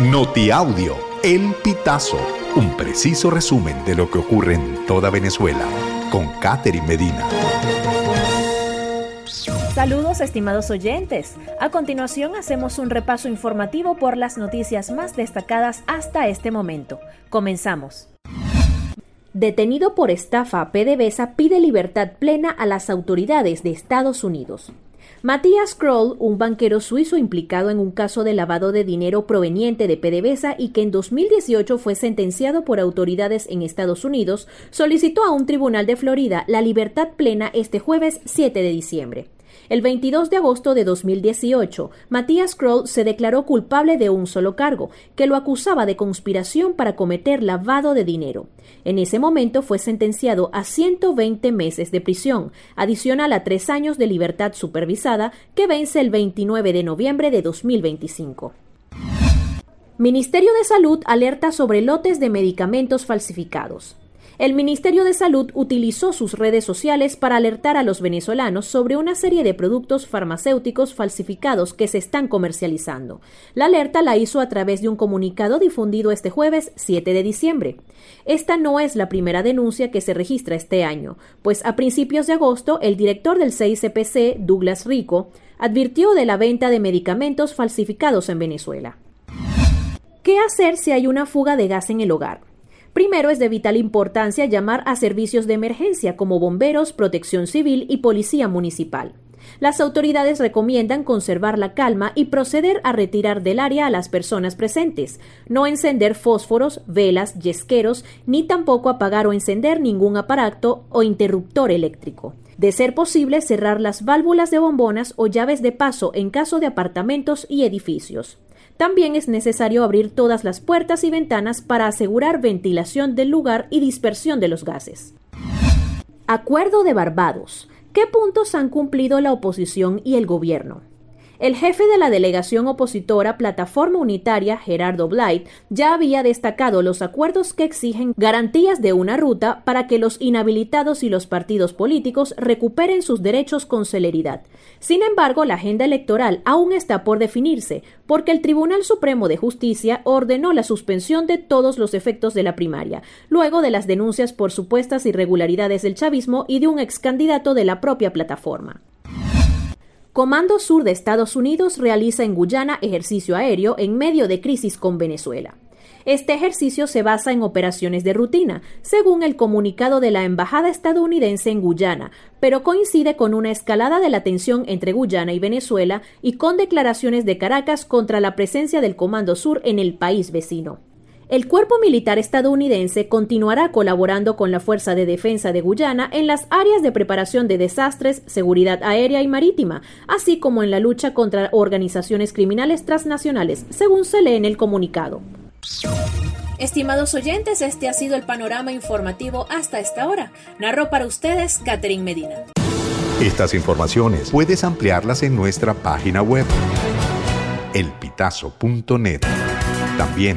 Notiaudio, El Pitazo, un preciso resumen de lo que ocurre en toda Venezuela, con Catherine Medina. Saludos estimados oyentes. A continuación hacemos un repaso informativo por las noticias más destacadas hasta este momento. Comenzamos. Detenido por estafa, PDVSA pide libertad plena a las autoridades de Estados Unidos. Matías Kroll, un banquero suizo implicado en un caso de lavado de dinero proveniente de PDVSA y que en 2018 fue sentenciado por autoridades en Estados Unidos, solicitó a un tribunal de Florida la libertad plena este jueves 7 de diciembre. El 22 de agosto de 2018, Matías Kroll se declaró culpable de un solo cargo, que lo acusaba de conspiración para cometer lavado de dinero. En ese momento fue sentenciado a 120 meses de prisión, adicional a tres años de libertad supervisada, que vence el 29 de noviembre de 2025. Ministerio de Salud alerta sobre lotes de medicamentos falsificados el Ministerio de Salud utilizó sus redes sociales para alertar a los venezolanos sobre una serie de productos farmacéuticos falsificados que se están comercializando. La alerta la hizo a través de un comunicado difundido este jueves 7 de diciembre. Esta no es la primera denuncia que se registra este año, pues a principios de agosto el director del CICPC, Douglas Rico, advirtió de la venta de medicamentos falsificados en Venezuela. ¿Qué hacer si hay una fuga de gas en el hogar? Primero, es de vital importancia llamar a servicios de emergencia como bomberos, protección civil y policía municipal. Las autoridades recomiendan conservar la calma y proceder a retirar del área a las personas presentes, no encender fósforos, velas, yesqueros, ni tampoco apagar o encender ningún aparato o interruptor eléctrico. De ser posible, cerrar las válvulas de bombonas o llaves de paso en caso de apartamentos y edificios. También es necesario abrir todas las puertas y ventanas para asegurar ventilación del lugar y dispersión de los gases. Acuerdo de Barbados. ¿Qué puntos han cumplido la oposición y el gobierno? El jefe de la delegación opositora Plataforma Unitaria, Gerardo Blight, ya había destacado los acuerdos que exigen garantías de una ruta para que los inhabilitados y los partidos políticos recuperen sus derechos con celeridad. Sin embargo, la agenda electoral aún está por definirse, porque el Tribunal Supremo de Justicia ordenó la suspensión de todos los efectos de la primaria, luego de las denuncias por supuestas irregularidades del chavismo y de un ex candidato de la propia plataforma. Comando Sur de Estados Unidos realiza en Guyana ejercicio aéreo en medio de crisis con Venezuela. Este ejercicio se basa en operaciones de rutina, según el comunicado de la Embajada estadounidense en Guyana, pero coincide con una escalada de la tensión entre Guyana y Venezuela y con declaraciones de Caracas contra la presencia del Comando Sur en el país vecino. El cuerpo militar estadounidense continuará colaborando con la Fuerza de Defensa de Guyana en las áreas de preparación de desastres, seguridad aérea y marítima, así como en la lucha contra organizaciones criminales transnacionales, según se lee en el comunicado. Estimados oyentes, este ha sido el panorama informativo hasta esta hora. Narro para ustedes Catherine Medina. Estas informaciones puedes ampliarlas en nuestra página web elpitazo.net. También